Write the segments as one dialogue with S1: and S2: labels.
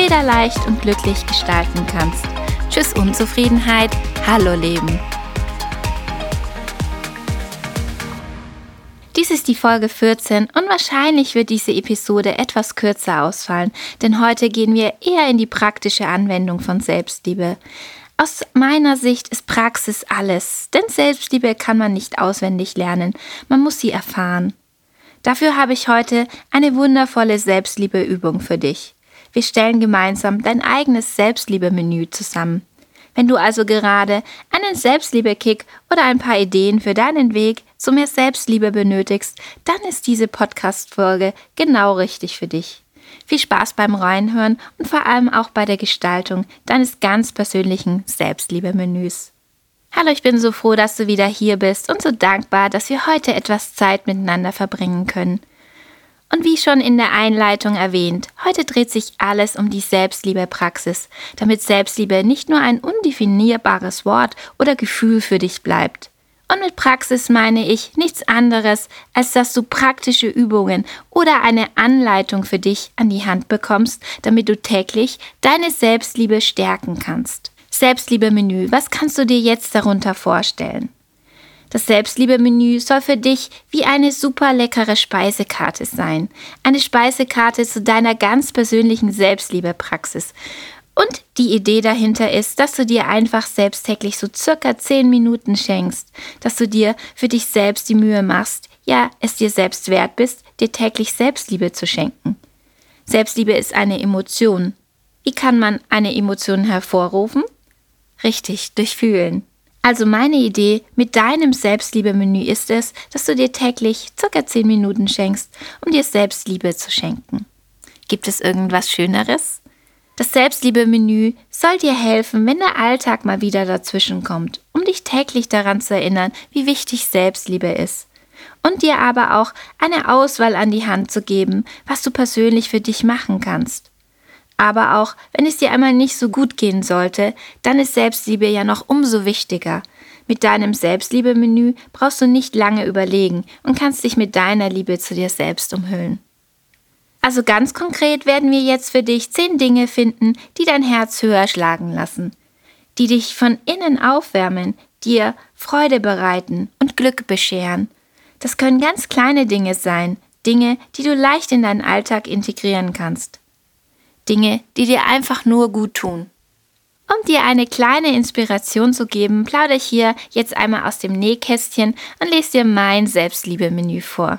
S1: federleicht und glücklich gestalten kannst. Tschüss Unzufriedenheit, hallo Leben. Dies ist die Folge 14 und wahrscheinlich wird diese Episode etwas kürzer ausfallen, denn heute gehen wir eher in die praktische Anwendung von Selbstliebe. Aus meiner Sicht ist Praxis alles, denn Selbstliebe kann man nicht auswendig lernen, man muss sie erfahren. Dafür habe ich heute eine wundervolle Selbstliebeübung für dich. Wir stellen gemeinsam dein eigenes Selbstliebe-Menü zusammen. Wenn du also gerade einen Selbstliebe-Kick oder ein paar Ideen für deinen Weg zu mehr Selbstliebe benötigst, dann ist diese Podcast-Folge genau richtig für dich. Viel Spaß beim Reinhören und vor allem auch bei der Gestaltung deines ganz persönlichen Selbstliebe-Menüs. Hallo, ich bin so froh, dass du wieder hier bist und so dankbar, dass wir heute etwas Zeit miteinander verbringen können. Und wie schon in der Einleitung erwähnt, heute dreht sich alles um die Selbstliebepraxis, damit Selbstliebe nicht nur ein undefinierbares Wort oder Gefühl für dich bleibt. Und mit Praxis meine ich nichts anderes, als dass du praktische Übungen oder eine Anleitung für dich an die Hand bekommst, damit du täglich deine Selbstliebe stärken kannst. Selbstliebe-Menü, was kannst du dir jetzt darunter vorstellen? Das Selbstliebe-Menü soll für dich wie eine super leckere Speisekarte sein. Eine Speisekarte zu deiner ganz persönlichen Selbstliebepraxis. Und die Idee dahinter ist, dass du dir einfach selbst täglich so circa 10 Minuten schenkst, dass du dir für dich selbst die Mühe machst, ja, es dir selbst wert bist, dir täglich Selbstliebe zu schenken. Selbstliebe ist eine Emotion. Wie kann man eine Emotion hervorrufen? Richtig, durch Fühlen. Also meine Idee mit deinem Selbstliebe-Menü ist es, dass du dir täglich circa 10 Minuten schenkst, um dir Selbstliebe zu schenken. Gibt es irgendwas Schöneres? Das Selbstliebe-Menü soll dir helfen, wenn der Alltag mal wieder dazwischen kommt, um dich täglich daran zu erinnern, wie wichtig Selbstliebe ist. Und dir aber auch eine Auswahl an die Hand zu geben, was du persönlich für dich machen kannst. Aber auch wenn es dir einmal nicht so gut gehen sollte, dann ist Selbstliebe ja noch umso wichtiger. Mit deinem Selbstliebe-Menü brauchst du nicht lange überlegen und kannst dich mit deiner Liebe zu dir selbst umhüllen. Also ganz konkret werden wir jetzt für dich zehn Dinge finden, die dein Herz höher schlagen lassen, die dich von innen aufwärmen, dir Freude bereiten und Glück bescheren. Das können ganz kleine Dinge sein, Dinge, die du leicht in deinen Alltag integrieren kannst. Dinge, die dir einfach nur gut tun. Um dir eine kleine Inspiration zu geben, plaudere ich hier jetzt einmal aus dem Nähkästchen und lese dir mein Selbstliebe-Menü vor.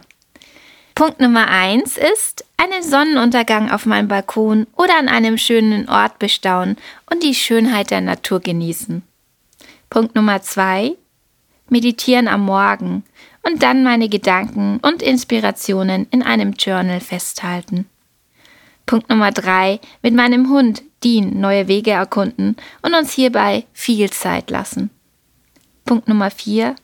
S1: Punkt Nummer 1 ist, einen Sonnenuntergang auf meinem Balkon oder an einem schönen Ort bestaunen und die Schönheit der Natur genießen. Punkt Nummer 2, meditieren am Morgen und dann meine Gedanken und Inspirationen in einem Journal festhalten. Punkt Nummer drei, mit meinem Hund Dean neue Wege erkunden und uns hierbei viel Zeit lassen. Punkt Nummer vier,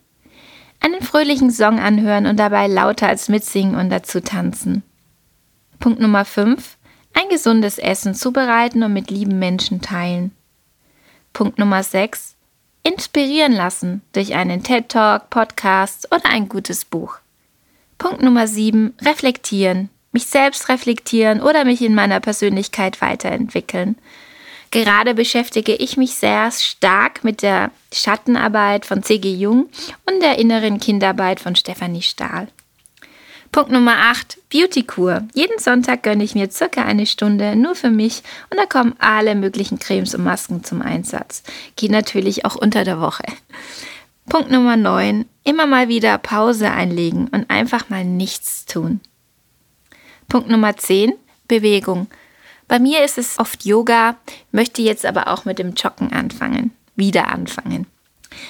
S1: einen fröhlichen Song anhören und dabei lauter als mitsingen und dazu tanzen. Punkt Nummer fünf, ein gesundes Essen zubereiten und mit lieben Menschen teilen. Punkt Nummer sechs, inspirieren lassen durch einen TED Talk, Podcast oder ein gutes Buch. Punkt Nummer sieben, reflektieren, mich selbst reflektieren oder mich in meiner Persönlichkeit weiterentwickeln. Gerade beschäftige ich mich sehr stark mit der Schattenarbeit von C.G. Jung und der inneren Kindarbeit von Stefanie Stahl. Punkt Nummer 8, Beautykur. Jeden Sonntag gönne ich mir circa eine Stunde nur für mich und da kommen alle möglichen Cremes und Masken zum Einsatz. Geht natürlich auch unter der Woche. Punkt Nummer 9, immer mal wieder Pause einlegen und einfach mal nichts tun. Punkt Nummer 10, Bewegung. Bei mir ist es oft Yoga, möchte jetzt aber auch mit dem Joggen anfangen, wieder anfangen.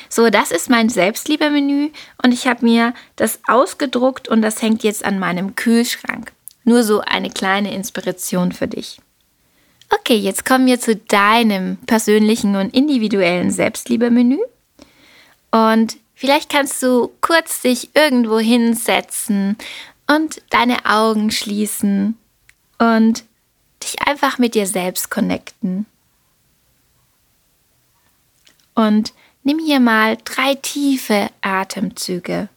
S1: So, das ist mein Selbstliebemenü und ich habe mir das ausgedruckt und das hängt jetzt an meinem Kühlschrank. Nur so eine kleine Inspiration für dich. Okay, jetzt kommen wir zu deinem persönlichen und individuellen Selbstliebemenü. Und vielleicht kannst du kurz dich irgendwo hinsetzen und deine Augen schließen und dich einfach mit dir selbst connecten. Und nimm hier mal drei tiefe Atemzüge.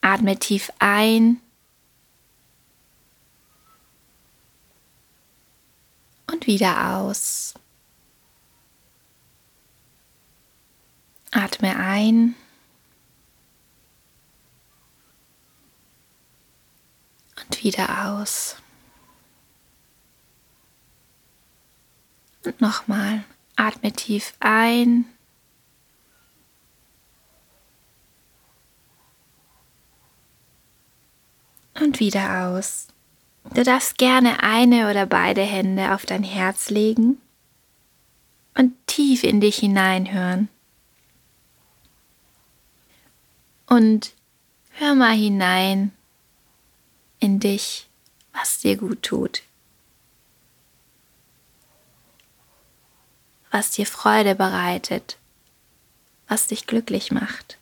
S1: Atme tief ein und wieder aus. Atme ein und wieder aus. Und nochmal. Atme tief ein. Und wieder aus. Du darfst gerne eine oder beide Hände auf dein Herz legen und tief in dich hineinhören. Und hör mal hinein in dich, was dir gut tut, was dir Freude bereitet, was dich glücklich macht.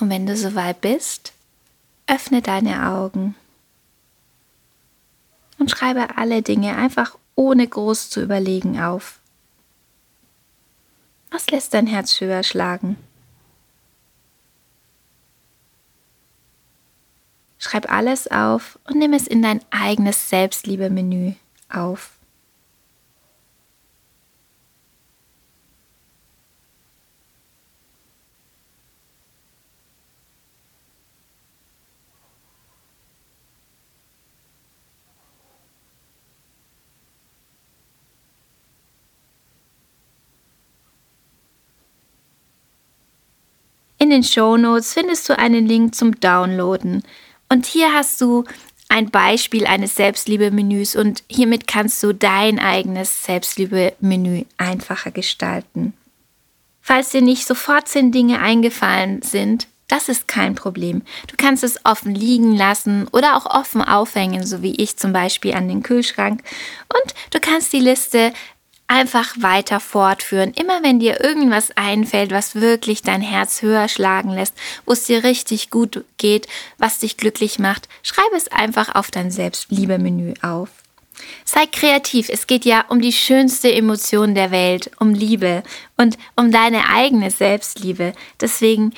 S1: Und wenn du soweit bist, öffne deine Augen und schreibe alle Dinge einfach ohne groß zu überlegen auf. Was lässt dein Herz höher schlagen? Schreib alles auf und nimm es in dein eigenes Selbstliebemenü auf. In den Show Notes findest du einen Link zum Downloaden. Und hier hast du ein Beispiel eines Selbstliebe-Menüs und hiermit kannst du dein eigenes Selbstliebe-Menü einfacher gestalten. Falls dir nicht sofort zehn Dinge eingefallen sind, das ist kein Problem. Du kannst es offen liegen lassen oder auch offen aufhängen, so wie ich zum Beispiel an den Kühlschrank. Und du kannst die Liste einfach weiter fortführen. Immer wenn dir irgendwas einfällt, was wirklich dein Herz höher schlagen lässt, wo es dir richtig gut geht, was dich glücklich macht, schreibe es einfach auf dein Selbstliebe-Menü auf. Sei kreativ. Es geht ja um die schönste Emotion der Welt, um Liebe und um deine eigene Selbstliebe. Deswegen,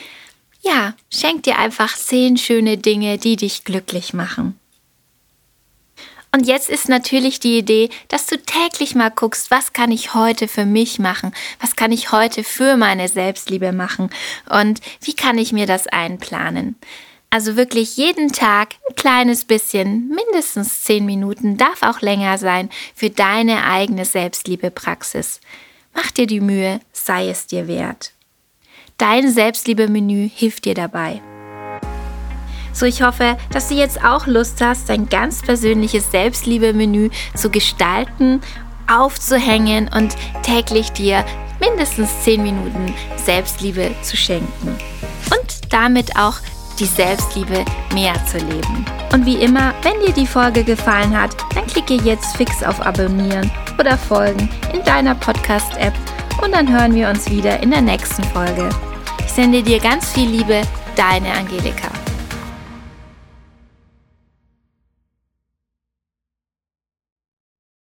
S1: ja, schenk dir einfach zehn schöne Dinge, die dich glücklich machen. Und jetzt ist natürlich die Idee, dass du täglich mal guckst, was kann ich heute für mich machen? Was kann ich heute für meine Selbstliebe machen? Und wie kann ich mir das einplanen? Also wirklich jeden Tag ein kleines bisschen, mindestens zehn Minuten, darf auch länger sein, für deine eigene Selbstliebepraxis. Mach dir die Mühe, sei es dir wert. Dein Selbstliebemenü hilft dir dabei. So, ich hoffe, dass du jetzt auch Lust hast, dein ganz persönliches Selbstliebe-Menü zu gestalten, aufzuhängen und täglich dir mindestens 10 Minuten Selbstliebe zu schenken. Und damit auch die Selbstliebe mehr zu leben. Und wie immer, wenn dir die Folge gefallen hat, dann klicke jetzt fix auf Abonnieren oder Folgen in deiner Podcast-App und dann hören wir uns wieder in der nächsten Folge. Ich sende dir ganz viel Liebe, deine Angelika.